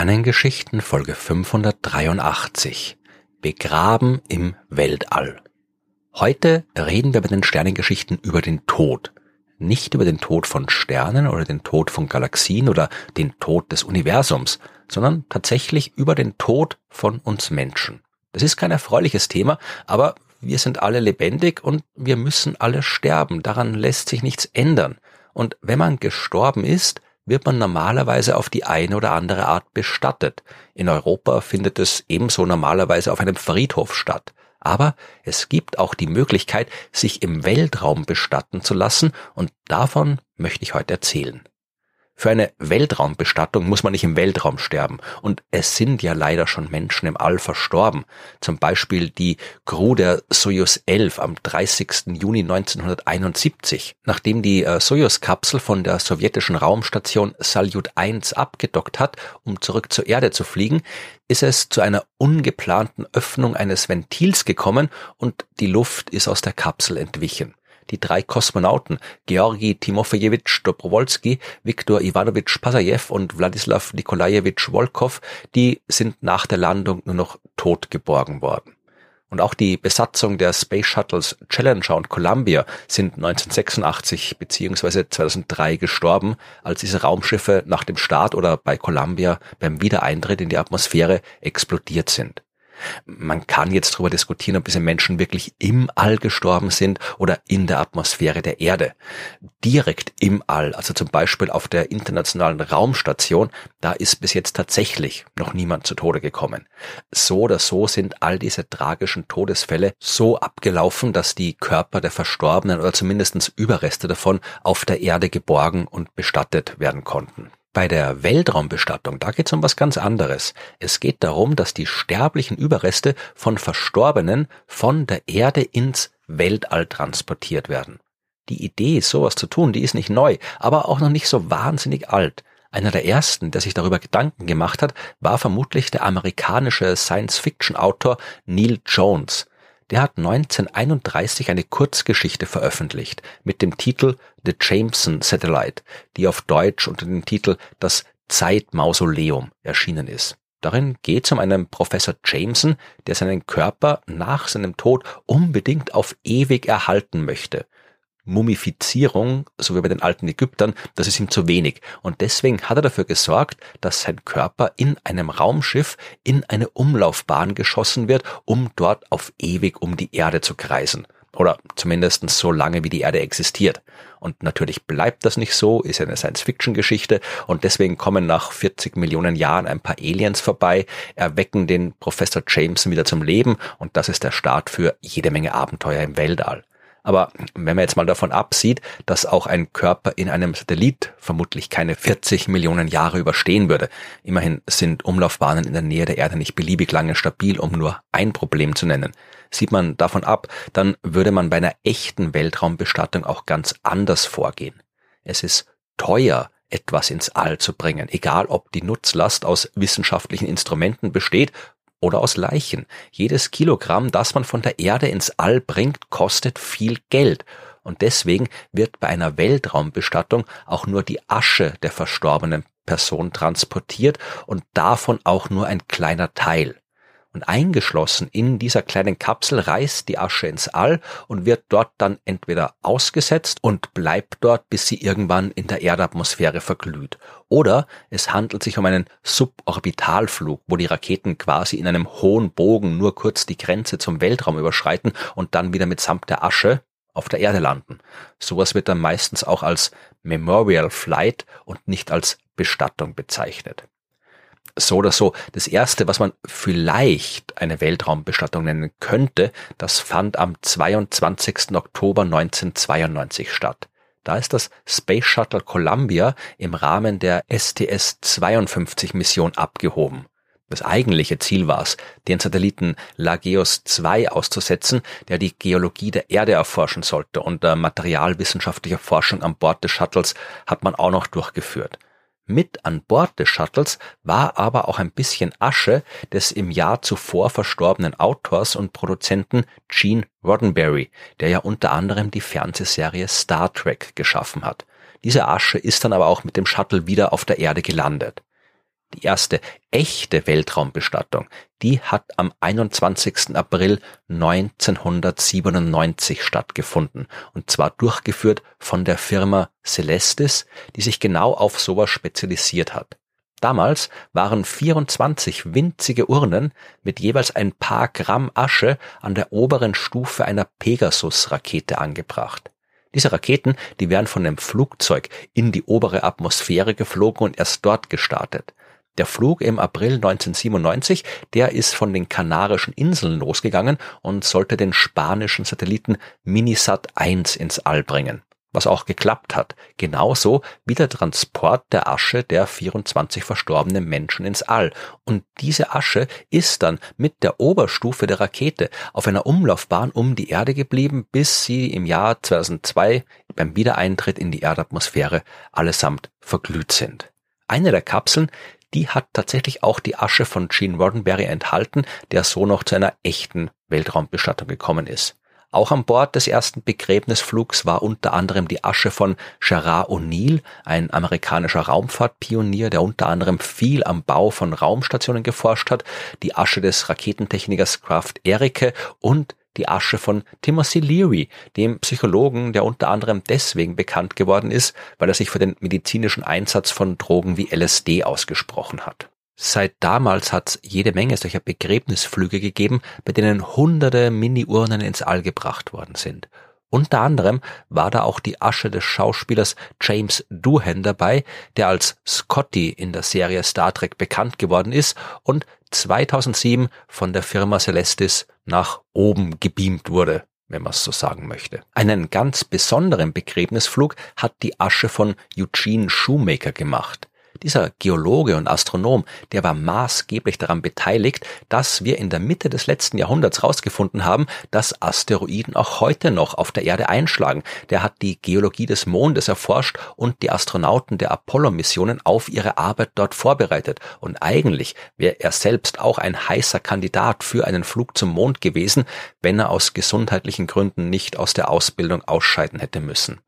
Sternengeschichten Folge 583 Begraben im Weltall. Heute reden wir bei den Sternengeschichten über den Tod. Nicht über den Tod von Sternen oder den Tod von Galaxien oder den Tod des Universums, sondern tatsächlich über den Tod von uns Menschen. Das ist kein erfreuliches Thema, aber wir sind alle lebendig und wir müssen alle sterben. Daran lässt sich nichts ändern. Und wenn man gestorben ist, wird man normalerweise auf die eine oder andere Art bestattet. In Europa findet es ebenso normalerweise auf einem Friedhof statt. Aber es gibt auch die Möglichkeit, sich im Weltraum bestatten zu lassen, und davon möchte ich heute erzählen. Für eine Weltraumbestattung muss man nicht im Weltraum sterben. Und es sind ja leider schon Menschen im All verstorben. Zum Beispiel die Crew der Soyuz 11 am 30. Juni 1971. Nachdem die äh, Soyuz-Kapsel von der sowjetischen Raumstation Salyut 1 abgedockt hat, um zurück zur Erde zu fliegen, ist es zu einer ungeplanten Öffnung eines Ventils gekommen und die Luft ist aus der Kapsel entwichen die drei Kosmonauten Georgi Timofejewitsch Dobrowolski, Viktor Ivanovich Pasajew und Wladislaw Nikolajewitsch Wolkow, die sind nach der Landung nur noch tot geborgen worden. Und auch die Besatzung der Space Shuttles Challenger und Columbia sind 1986 bzw. 2003 gestorben, als diese Raumschiffe nach dem Start oder bei Columbia beim Wiedereintritt in die Atmosphäre explodiert sind. Man kann jetzt darüber diskutieren, ob diese Menschen wirklich im All gestorben sind oder in der Atmosphäre der Erde. Direkt im All, also zum Beispiel auf der internationalen Raumstation, da ist bis jetzt tatsächlich noch niemand zu Tode gekommen. So oder so sind all diese tragischen Todesfälle so abgelaufen, dass die Körper der Verstorbenen oder zumindest Überreste davon auf der Erde geborgen und bestattet werden konnten. Bei der Weltraumbestattung, da geht es um was ganz anderes. Es geht darum, dass die sterblichen Überreste von Verstorbenen von der Erde ins Weltall transportiert werden. Die Idee, sowas zu tun, die ist nicht neu, aber auch noch nicht so wahnsinnig alt. Einer der ersten, der sich darüber Gedanken gemacht hat, war vermutlich der amerikanische Science-Fiction-Autor Neil Jones der hat 1931 eine Kurzgeschichte veröffentlicht mit dem Titel The Jameson Satellite, die auf Deutsch unter dem Titel Das Zeitmausoleum erschienen ist. Darin geht es um einen Professor Jameson, der seinen Körper nach seinem Tod unbedingt auf ewig erhalten möchte Mumifizierung, so wie bei den alten Ägyptern, das ist ihm zu wenig. Und deswegen hat er dafür gesorgt, dass sein Körper in einem Raumschiff in eine Umlaufbahn geschossen wird, um dort auf ewig um die Erde zu kreisen. Oder zumindest so lange, wie die Erde existiert. Und natürlich bleibt das nicht so, ist eine Science-Fiction-Geschichte und deswegen kommen nach 40 Millionen Jahren ein paar Aliens vorbei, erwecken den Professor Jameson wieder zum Leben und das ist der Start für jede Menge Abenteuer im Weltall. Aber wenn man jetzt mal davon absieht, dass auch ein Körper in einem Satellit vermutlich keine 40 Millionen Jahre überstehen würde, immerhin sind Umlaufbahnen in der Nähe der Erde nicht beliebig lange stabil, um nur ein Problem zu nennen. Sieht man davon ab, dann würde man bei einer echten Weltraumbestattung auch ganz anders vorgehen. Es ist teuer, etwas ins All zu bringen, egal ob die Nutzlast aus wissenschaftlichen Instrumenten besteht oder aus Leichen. Jedes Kilogramm, das man von der Erde ins All bringt, kostet viel Geld. Und deswegen wird bei einer Weltraumbestattung auch nur die Asche der verstorbenen Person transportiert und davon auch nur ein kleiner Teil. Und eingeschlossen in dieser kleinen Kapsel reist die Asche ins All und wird dort dann entweder ausgesetzt und bleibt dort, bis sie irgendwann in der Erdatmosphäre verglüht. Oder es handelt sich um einen Suborbitalflug, wo die Raketen quasi in einem hohen Bogen nur kurz die Grenze zum Weltraum überschreiten und dann wieder mitsamt der Asche auf der Erde landen. Sowas wird dann meistens auch als Memorial Flight und nicht als Bestattung bezeichnet so oder so. Das erste, was man vielleicht eine Weltraumbestattung nennen könnte, das fand am 22. Oktober 1992 statt. Da ist das Space Shuttle Columbia im Rahmen der STS-52 Mission abgehoben. Das eigentliche Ziel war es, den Satelliten Lageos 2 auszusetzen, der die Geologie der Erde erforschen sollte und materialwissenschaftliche Forschung an Bord des Shuttles hat man auch noch durchgeführt. Mit an Bord des Shuttles war aber auch ein bisschen Asche des im Jahr zuvor verstorbenen Autors und Produzenten Gene Roddenberry, der ja unter anderem die Fernsehserie Star Trek geschaffen hat. Diese Asche ist dann aber auch mit dem Shuttle wieder auf der Erde gelandet. Die erste echte Weltraumbestattung, die hat am 21. April 1997 stattgefunden und zwar durchgeführt von der Firma Celestis, die sich genau auf sowas spezialisiert hat. Damals waren 24 winzige Urnen mit jeweils ein paar Gramm Asche an der oberen Stufe einer Pegasus-Rakete angebracht. Diese Raketen, die werden von einem Flugzeug in die obere Atmosphäre geflogen und erst dort gestartet. Der Flug im April 1997, der ist von den Kanarischen Inseln losgegangen und sollte den spanischen Satelliten Minisat 1 ins All bringen was auch geklappt hat, genauso wie der Transport der Asche der 24 verstorbenen Menschen ins All. Und diese Asche ist dann mit der Oberstufe der Rakete auf einer Umlaufbahn um die Erde geblieben, bis sie im Jahr 2002 beim Wiedereintritt in die Erdatmosphäre allesamt verglüht sind. Eine der Kapseln, die hat tatsächlich auch die Asche von Gene Roddenberry enthalten, der so noch zu einer echten Weltraumbestattung gekommen ist. Auch an Bord des ersten Begräbnisflugs war unter anderem die Asche von Gerard O'Neill, ein amerikanischer Raumfahrtpionier, der unter anderem viel am Bau von Raumstationen geforscht hat, die Asche des Raketentechnikers Kraft Erike und die Asche von Timothy Leary, dem Psychologen, der unter anderem deswegen bekannt geworden ist, weil er sich für den medizinischen Einsatz von Drogen wie LSD ausgesprochen hat. Seit damals hat es jede Menge solcher Begräbnisflüge gegeben, bei denen hunderte Mini-Urnen ins All gebracht worden sind. Unter anderem war da auch die Asche des Schauspielers James Doohan dabei, der als Scotty in der Serie Star Trek bekannt geworden ist und 2007 von der Firma Celestis nach oben gebeamt wurde, wenn man es so sagen möchte. Einen ganz besonderen Begräbnisflug hat die Asche von Eugene Shoemaker gemacht. Dieser Geologe und Astronom, der war maßgeblich daran beteiligt, dass wir in der Mitte des letzten Jahrhunderts herausgefunden haben, dass Asteroiden auch heute noch auf der Erde einschlagen. Der hat die Geologie des Mondes erforscht und die Astronauten der Apollo-Missionen auf ihre Arbeit dort vorbereitet. Und eigentlich wäre er selbst auch ein heißer Kandidat für einen Flug zum Mond gewesen, wenn er aus gesundheitlichen Gründen nicht aus der Ausbildung ausscheiden hätte müssen.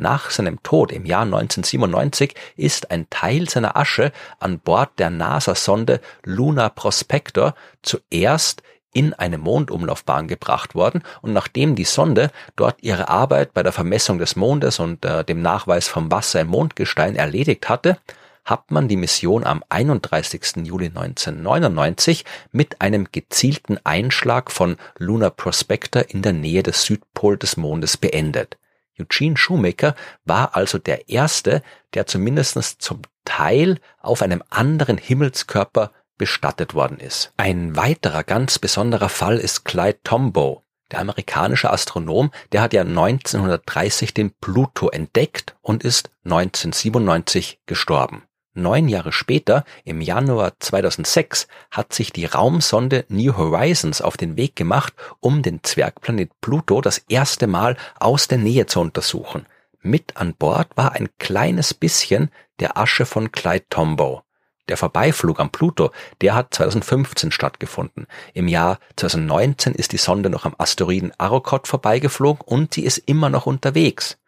Nach seinem Tod im Jahr 1997 ist ein Teil seiner Asche an Bord der NASA-Sonde Luna Prospector zuerst in eine Mondumlaufbahn gebracht worden und nachdem die Sonde dort ihre Arbeit bei der Vermessung des Mondes und äh, dem Nachweis vom Wasser im Mondgestein erledigt hatte, hat man die Mission am 31. Juli 1999 mit einem gezielten Einschlag von Luna Prospector in der Nähe des Südpol des Mondes beendet. Eugene Shoemaker war also der Erste, der zumindest zum Teil auf einem anderen Himmelskörper bestattet worden ist. Ein weiterer ganz besonderer Fall ist Clyde Tombaugh. Der amerikanische Astronom, der hat ja 1930 den Pluto entdeckt und ist 1997 gestorben. Neun Jahre später, im Januar 2006, hat sich die Raumsonde New Horizons auf den Weg gemacht, um den Zwergplanet Pluto das erste Mal aus der Nähe zu untersuchen. Mit an Bord war ein kleines bisschen der Asche von Clyde Tombaugh. Der Vorbeiflug am Pluto, der hat 2015 stattgefunden. Im Jahr 2019 ist die Sonde noch am Asteroiden Arrokoth vorbeigeflogen und sie ist immer noch unterwegs.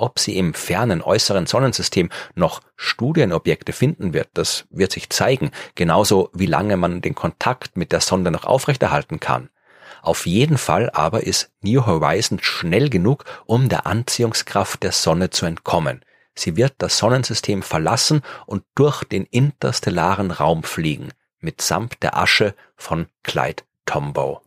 Ob sie im fernen äußeren Sonnensystem noch Studienobjekte finden wird, das wird sich zeigen, genauso wie lange man den Kontakt mit der Sonde noch aufrechterhalten kann. Auf jeden Fall aber ist New Horizons schnell genug, um der Anziehungskraft der Sonne zu entkommen. Sie wird das Sonnensystem verlassen und durch den interstellaren Raum fliegen, mitsamt der Asche von Clyde Tombaugh.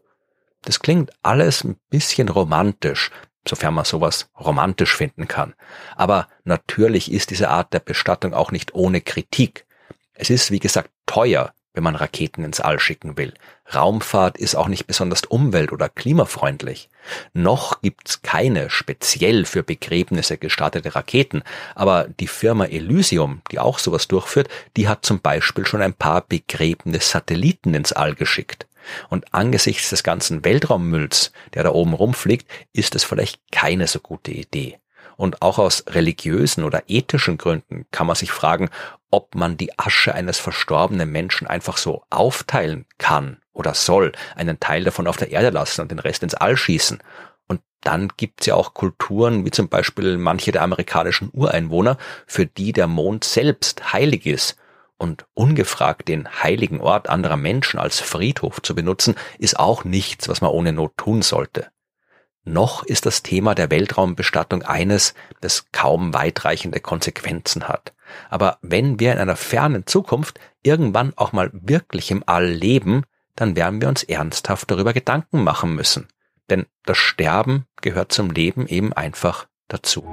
Das klingt alles ein bisschen romantisch, sofern man sowas romantisch finden kann. Aber natürlich ist diese Art der Bestattung auch nicht ohne Kritik. Es ist, wie gesagt, teuer, wenn man Raketen ins All schicken will. Raumfahrt ist auch nicht besonders umwelt- oder klimafreundlich. Noch gibt's keine speziell für Begräbnisse gestartete Raketen, aber die Firma Elysium, die auch sowas durchführt, die hat zum Beispiel schon ein paar Begräbnissatelliten ins All geschickt. Und angesichts des ganzen Weltraummülls, der da oben rumfliegt, ist es vielleicht keine so gute Idee. Und auch aus religiösen oder ethischen Gründen kann man sich fragen, ob man die Asche eines verstorbenen Menschen einfach so aufteilen kann oder soll, einen Teil davon auf der Erde lassen und den Rest ins All schießen. Und dann gibt's ja auch Kulturen, wie zum Beispiel manche der amerikanischen Ureinwohner, für die der Mond selbst heilig ist und ungefragt den heiligen Ort anderer Menschen als Friedhof zu benutzen, ist auch nichts, was man ohne Not tun sollte. Noch ist das Thema der Weltraumbestattung eines, das kaum weitreichende Konsequenzen hat. Aber wenn wir in einer fernen Zukunft irgendwann auch mal wirklich im All leben, dann werden wir uns ernsthaft darüber Gedanken machen müssen. Denn das Sterben gehört zum Leben eben einfach dazu.